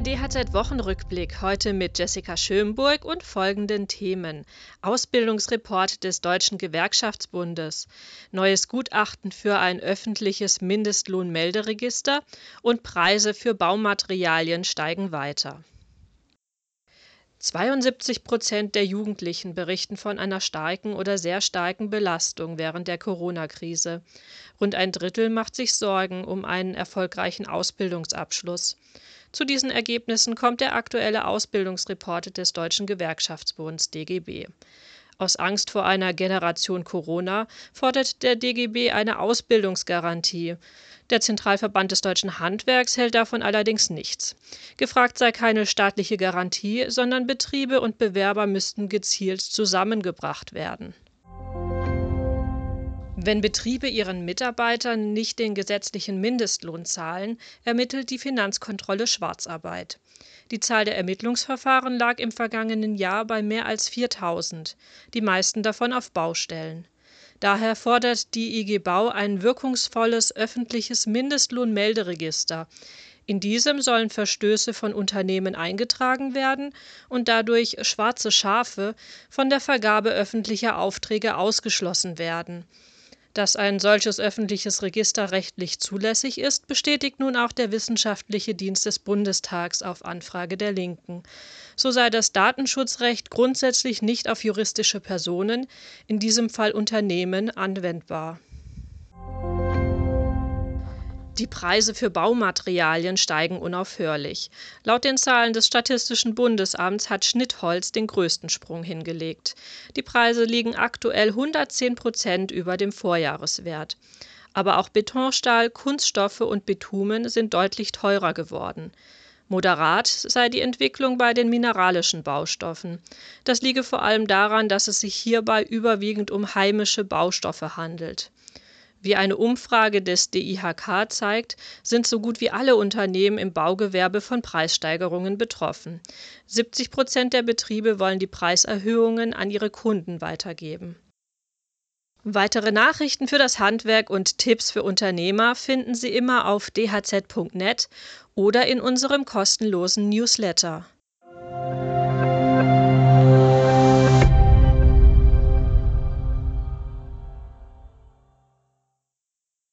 Der DHZ-Wochenrückblick heute mit Jessica Schönburg und folgenden Themen. Ausbildungsreport des Deutschen Gewerkschaftsbundes, neues Gutachten für ein öffentliches Mindestlohnmelderegister und Preise für Baumaterialien steigen weiter. 72 Prozent der Jugendlichen berichten von einer starken oder sehr starken Belastung während der Corona-Krise. Rund ein Drittel macht sich Sorgen um einen erfolgreichen Ausbildungsabschluss. Zu diesen Ergebnissen kommt der aktuelle Ausbildungsreport des Deutschen Gewerkschaftsbunds DGB. Aus Angst vor einer Generation Corona fordert der DGB eine Ausbildungsgarantie. Der Zentralverband des deutschen Handwerks hält davon allerdings nichts. Gefragt sei keine staatliche Garantie, sondern Betriebe und Bewerber müssten gezielt zusammengebracht werden. Wenn Betriebe ihren Mitarbeitern nicht den gesetzlichen Mindestlohn zahlen, ermittelt die Finanzkontrolle Schwarzarbeit. Die Zahl der Ermittlungsverfahren lag im vergangenen Jahr bei mehr als 4000, die meisten davon auf Baustellen. Daher fordert die IG Bau ein wirkungsvolles öffentliches Mindestlohnmelderegister. In diesem sollen Verstöße von Unternehmen eingetragen werden und dadurch schwarze Schafe von der Vergabe öffentlicher Aufträge ausgeschlossen werden. Dass ein solches öffentliches Register rechtlich zulässig ist, bestätigt nun auch der Wissenschaftliche Dienst des Bundestags auf Anfrage der Linken. So sei das Datenschutzrecht grundsätzlich nicht auf juristische Personen, in diesem Fall Unternehmen, anwendbar. Die Preise für Baumaterialien steigen unaufhörlich. Laut den Zahlen des Statistischen Bundesamts hat Schnittholz den größten Sprung hingelegt. Die Preise liegen aktuell 110 Prozent über dem Vorjahreswert. Aber auch Betonstahl, Kunststoffe und Bitumen sind deutlich teurer geworden. Moderat sei die Entwicklung bei den mineralischen Baustoffen. Das liege vor allem daran, dass es sich hierbei überwiegend um heimische Baustoffe handelt. Wie eine Umfrage des DIHK zeigt, sind so gut wie alle Unternehmen im Baugewerbe von Preissteigerungen betroffen. 70 Prozent der Betriebe wollen die Preiserhöhungen an ihre Kunden weitergeben. Weitere Nachrichten für das Handwerk und Tipps für Unternehmer finden Sie immer auf dhz.net oder in unserem kostenlosen Newsletter.